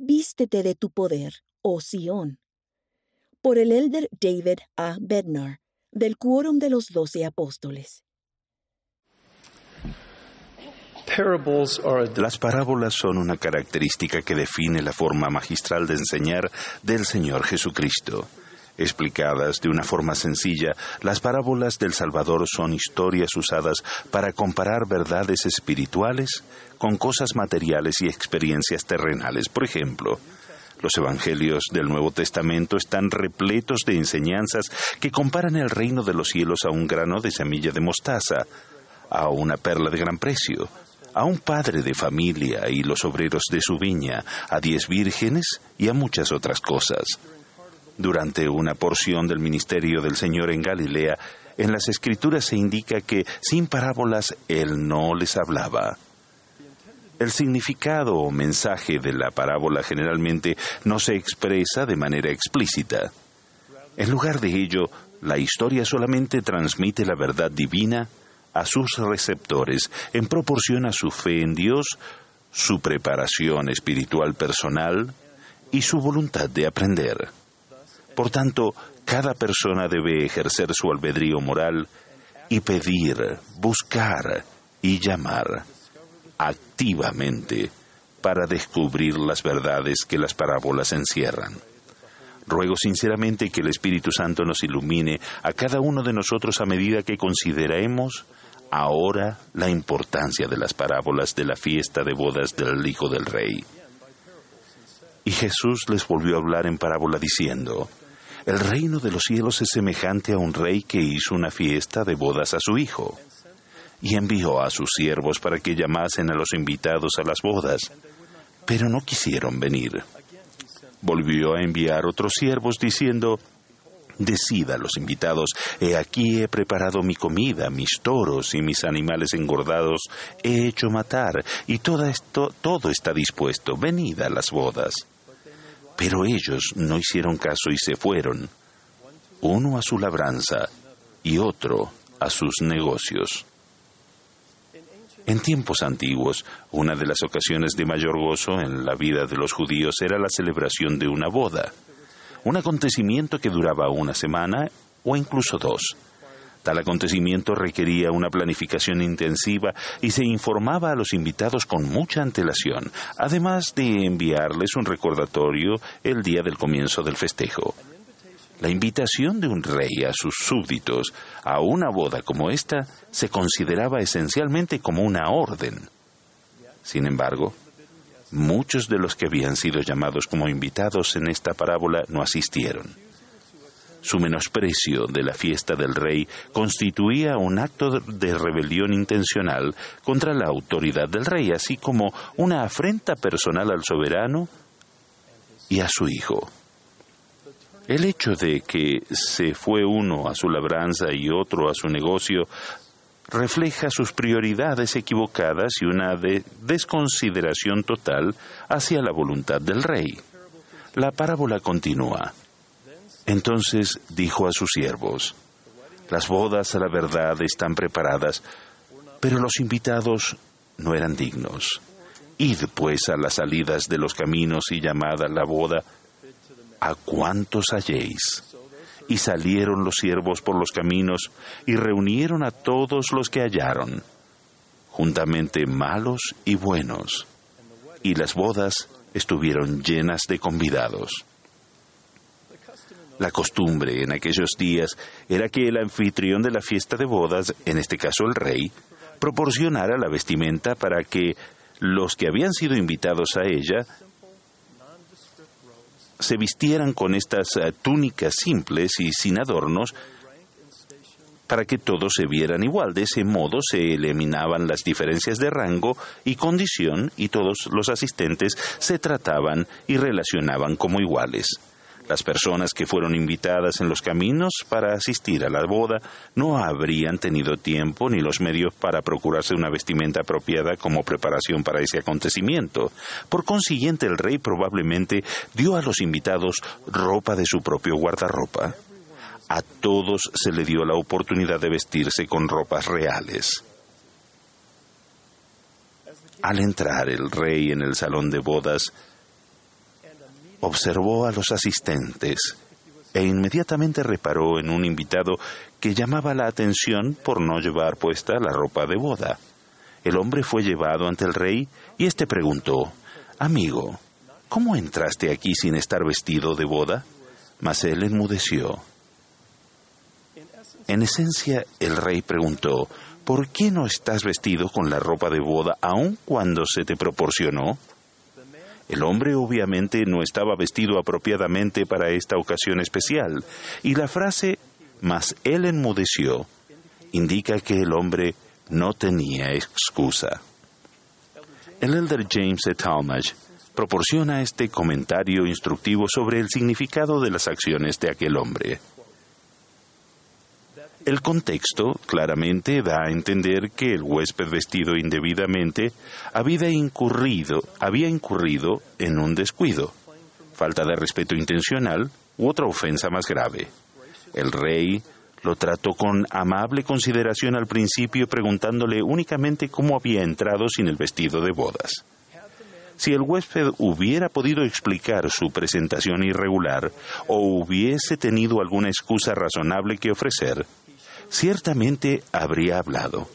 Vístete de tu poder, oh Sión. Por el elder David A. Bednar, del Quórum de los Doce Apóstoles. Las parábolas son una característica que define la forma magistral de enseñar del Señor Jesucristo. Explicadas de una forma sencilla, las parábolas del Salvador son historias usadas para comparar verdades espirituales con cosas materiales y experiencias terrenales. Por ejemplo, los evangelios del Nuevo Testamento están repletos de enseñanzas que comparan el reino de los cielos a un grano de semilla de mostaza, a una perla de gran precio, a un padre de familia y los obreros de su viña, a diez vírgenes y a muchas otras cosas. Durante una porción del ministerio del Señor en Galilea, en las Escrituras se indica que sin parábolas Él no les hablaba. El significado o mensaje de la parábola generalmente no se expresa de manera explícita. En lugar de ello, la historia solamente transmite la verdad divina a sus receptores en proporción a su fe en Dios, su preparación espiritual personal y su voluntad de aprender. Por tanto, cada persona debe ejercer su albedrío moral y pedir, buscar y llamar activamente para descubrir las verdades que las parábolas encierran. Ruego sinceramente que el Espíritu Santo nos ilumine a cada uno de nosotros a medida que consideremos ahora la importancia de las parábolas de la fiesta de bodas del Hijo del Rey. Y Jesús les volvió a hablar en parábola diciendo, el reino de los cielos es semejante a un rey que hizo una fiesta de bodas a su hijo, y envió a sus siervos para que llamasen a los invitados a las bodas, pero no quisieron venir. Volvió a enviar otros siervos diciendo, Decida a los invitados, he aquí he preparado mi comida, mis toros y mis animales engordados he hecho matar, y todo esto, todo está dispuesto, venid a las bodas. Pero ellos no hicieron caso y se fueron, uno a su labranza y otro a sus negocios. En tiempos antiguos, una de las ocasiones de mayor gozo en la vida de los judíos era la celebración de una boda, un acontecimiento que duraba una semana o incluso dos. Tal acontecimiento requería una planificación intensiva y se informaba a los invitados con mucha antelación, además de enviarles un recordatorio el día del comienzo del festejo. La invitación de un rey a sus súbditos a una boda como esta se consideraba esencialmente como una orden. Sin embargo, muchos de los que habían sido llamados como invitados en esta parábola no asistieron. Su menosprecio de la fiesta del rey constituía un acto de rebelión intencional contra la autoridad del rey, así como una afrenta personal al soberano y a su hijo. El hecho de que se fue uno a su labranza y otro a su negocio refleja sus prioridades equivocadas y una desconsideración total hacia la voluntad del rey. La parábola continúa. Entonces dijo a sus siervos, las bodas a la verdad están preparadas, pero los invitados no eran dignos. Id pues a las salidas de los caminos y llamad a la boda a cuantos halléis. Y salieron los siervos por los caminos y reunieron a todos los que hallaron, juntamente malos y buenos. Y las bodas estuvieron llenas de convidados. La costumbre en aquellos días era que el anfitrión de la fiesta de bodas, en este caso el rey, proporcionara la vestimenta para que los que habían sido invitados a ella se vistieran con estas eh, túnicas simples y sin adornos para que todos se vieran igual. De ese modo se eliminaban las diferencias de rango y condición y todos los asistentes se trataban y relacionaban como iguales. Las personas que fueron invitadas en los caminos para asistir a la boda no habrían tenido tiempo ni los medios para procurarse una vestimenta apropiada como preparación para ese acontecimiento. Por consiguiente, el rey probablemente dio a los invitados ropa de su propio guardarropa. A todos se le dio la oportunidad de vestirse con ropas reales. Al entrar el rey en el salón de bodas, observó a los asistentes e inmediatamente reparó en un invitado que llamaba la atención por no llevar puesta la ropa de boda. El hombre fue llevado ante el rey y éste preguntó, Amigo, ¿cómo entraste aquí sin estar vestido de boda? Mas él enmudeció. En esencia, el rey preguntó, ¿por qué no estás vestido con la ropa de boda aun cuando se te proporcionó? El hombre obviamente no estaba vestido apropiadamente para esta ocasión especial, y la frase mas él enmudeció indica que el hombre no tenía excusa. El elder James de Talmage proporciona este comentario instructivo sobre el significado de las acciones de aquel hombre. El contexto claramente da a entender que el huésped vestido indebidamente había incurrido, había incurrido en un descuido, falta de respeto intencional u otra ofensa más grave. El rey lo trató con amable consideración al principio preguntándole únicamente cómo había entrado sin el vestido de bodas. Si el huésped hubiera podido explicar su presentación irregular o hubiese tenido alguna excusa razonable que ofrecer, ciertamente habría hablado,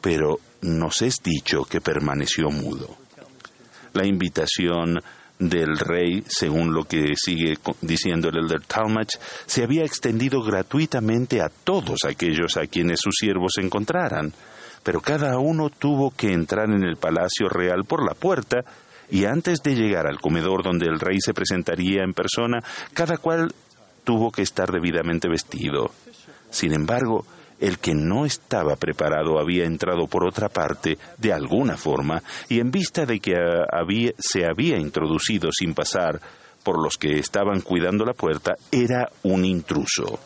pero nos es dicho que permaneció mudo. La invitación del rey, según lo que sigue diciendo el elder Talmage, se había extendido gratuitamente a todos aquellos a quienes sus siervos encontraran, pero cada uno tuvo que entrar en el palacio real por la puerta y antes de llegar al comedor donde el rey se presentaría en persona, cada cual tuvo que estar debidamente vestido. Sin embargo, el que no estaba preparado había entrado por otra parte de alguna forma y en vista de que se había introducido sin pasar por los que estaban cuidando la puerta, era un intruso.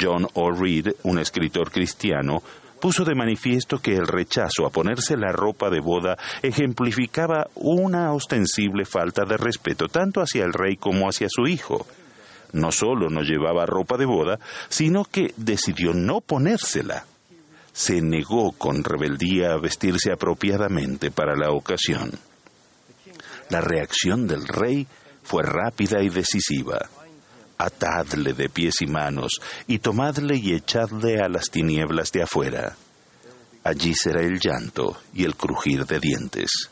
John O. Reed, un escritor cristiano, puso de manifiesto que el rechazo a ponerse la ropa de boda ejemplificaba una ostensible falta de respeto tanto hacia el rey como hacia su hijo no solo no llevaba ropa de boda, sino que decidió no ponérsela. Se negó con rebeldía a vestirse apropiadamente para la ocasión. La reacción del rey fue rápida y decisiva. Atadle de pies y manos, y tomadle y echadle a las tinieblas de afuera. Allí será el llanto y el crujir de dientes.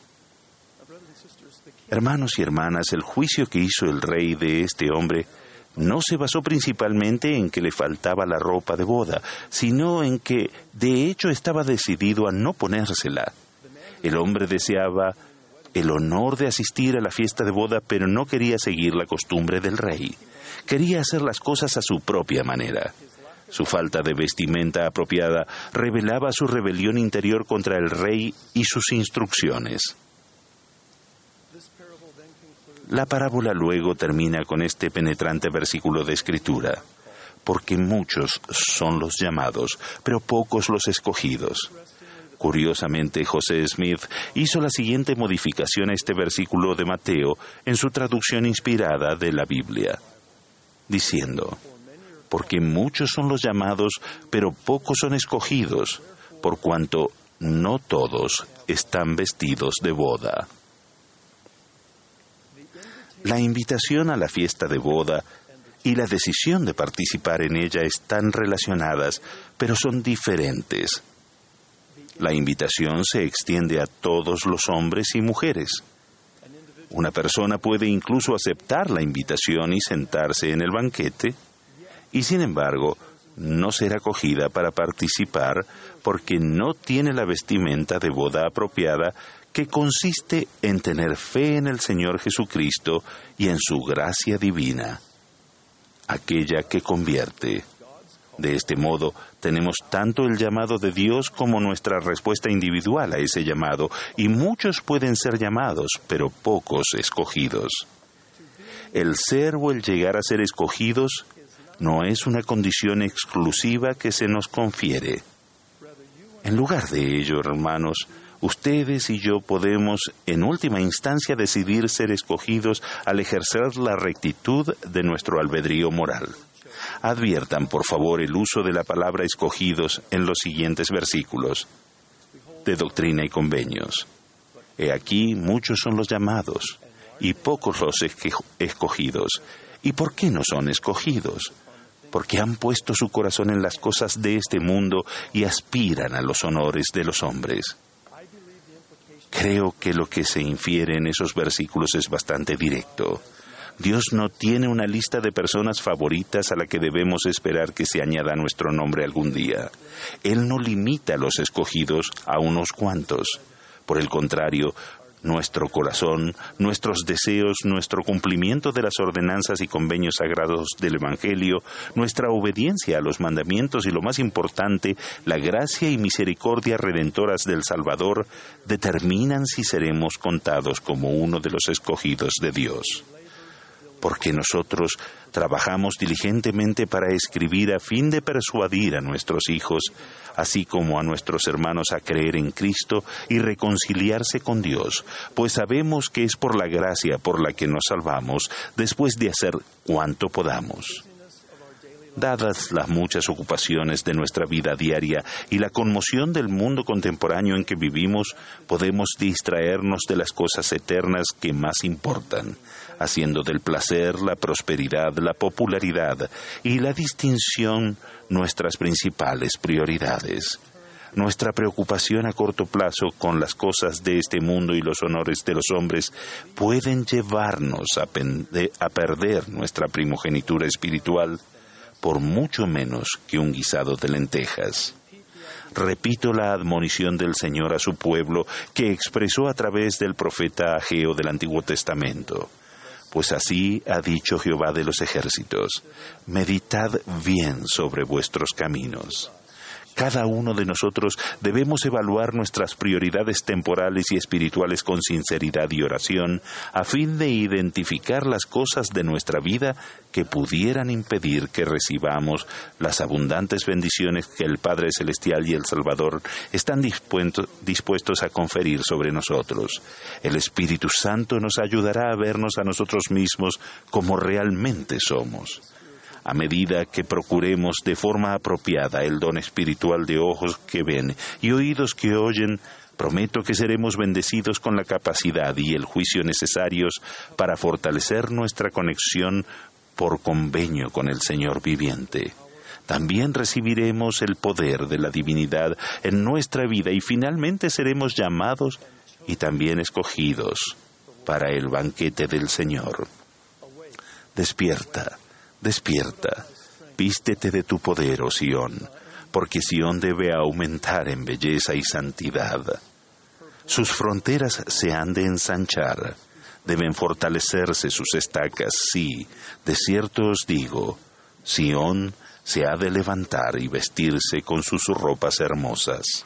Hermanos y hermanas, el juicio que hizo el rey de este hombre no se basó principalmente en que le faltaba la ropa de boda, sino en que de hecho estaba decidido a no ponérsela. El hombre deseaba el honor de asistir a la fiesta de boda, pero no quería seguir la costumbre del rey. Quería hacer las cosas a su propia manera. Su falta de vestimenta apropiada revelaba su rebelión interior contra el rey y sus instrucciones. La parábola luego termina con este penetrante versículo de escritura, porque muchos son los llamados, pero pocos los escogidos. Curiosamente, José Smith hizo la siguiente modificación a este versículo de Mateo en su traducción inspirada de la Biblia, diciendo, porque muchos son los llamados, pero pocos son escogidos, por cuanto no todos están vestidos de boda. La invitación a la fiesta de boda y la decisión de participar en ella están relacionadas, pero son diferentes. La invitación se extiende a todos los hombres y mujeres. Una persona puede incluso aceptar la invitación y sentarse en el banquete, y sin embargo, no ser acogida para participar porque no tiene la vestimenta de boda apropiada que consiste en tener fe en el Señor Jesucristo y en su gracia divina, aquella que convierte. De este modo, tenemos tanto el llamado de Dios como nuestra respuesta individual a ese llamado, y muchos pueden ser llamados, pero pocos escogidos. El ser o el llegar a ser escogidos no es una condición exclusiva que se nos confiere. En lugar de ello, hermanos, ustedes y yo podemos en última instancia decidir ser escogidos al ejercer la rectitud de nuestro albedrío moral. Adviertan, por favor, el uso de la palabra escogidos en los siguientes versículos de Doctrina y Convenios. He aquí muchos son los llamados, y pocos los escogidos. ¿Y por qué no son escogidos? Porque han puesto su corazón en las cosas de este mundo y aspiran a los honores de los hombres. Creo que lo que se infiere en esos versículos es bastante directo. Dios no tiene una lista de personas favoritas a la que debemos esperar que se añada nuestro nombre algún día. Él no limita los escogidos a unos cuantos. Por el contrario, nuestro corazón, nuestros deseos, nuestro cumplimiento de las ordenanzas y convenios sagrados del Evangelio, nuestra obediencia a los mandamientos y lo más importante, la gracia y misericordia redentoras del Salvador, determinan si seremos contados como uno de los escogidos de Dios porque nosotros trabajamos diligentemente para escribir a fin de persuadir a nuestros hijos, así como a nuestros hermanos a creer en Cristo y reconciliarse con Dios, pues sabemos que es por la gracia por la que nos salvamos, después de hacer cuanto podamos. Dadas las muchas ocupaciones de nuestra vida diaria y la conmoción del mundo contemporáneo en que vivimos, podemos distraernos de las cosas eternas que más importan, haciendo del placer, la prosperidad, la popularidad y la distinción nuestras principales prioridades. Nuestra preocupación a corto plazo con las cosas de este mundo y los honores de los hombres pueden llevarnos a, perder nuestra primogenitura espiritual por mucho menos que un guisado de lentejas. Repito la admonición del Señor a su pueblo que expresó a través del profeta Ageo del Antiguo Testamento. Pues así ha dicho Jehová de los ejércitos, meditad bien sobre vuestros caminos. Cada uno de nosotros debemos evaluar nuestras prioridades temporales y espirituales con sinceridad y oración a fin de identificar las cosas de nuestra vida que pudieran impedir que recibamos las abundantes bendiciones que el Padre Celestial y el Salvador están dispuestos a conferir sobre nosotros. El Espíritu Santo nos ayudará a vernos a nosotros mismos como realmente somos a medida que procuremos de forma apropiada el don espiritual de ojos que ven y oídos que oyen, prometo que seremos bendecidos con la capacidad y el juicio necesarios para fortalecer nuestra conexión por convenio con el Señor viviente. También recibiremos el poder de la divinidad en nuestra vida y finalmente seremos llamados y también escogidos para el banquete del Señor. Despierta Despierta, vístete de tu poder, oh Sión, porque Sión debe aumentar en belleza y santidad. Sus fronteras se han de ensanchar, deben fortalecerse sus estacas, sí, de cierto os digo, Sión se ha de levantar y vestirse con sus ropas hermosas.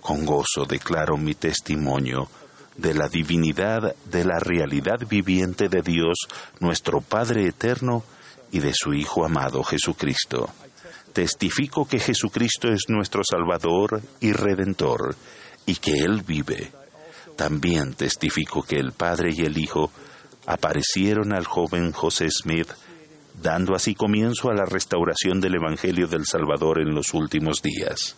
Con gozo declaro mi testimonio, de la divinidad, de la realidad viviente de Dios, nuestro Padre eterno, y de su Hijo amado Jesucristo. Testifico que Jesucristo es nuestro Salvador y Redentor, y que Él vive. También testifico que el Padre y el Hijo aparecieron al joven José Smith, dando así comienzo a la restauración del Evangelio del Salvador en los últimos días.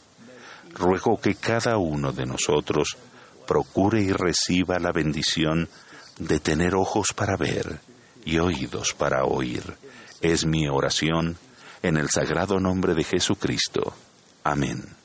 Ruego que cada uno de nosotros procure y reciba la bendición de tener ojos para ver y oídos para oír. Es mi oración en el sagrado nombre de Jesucristo. Amén.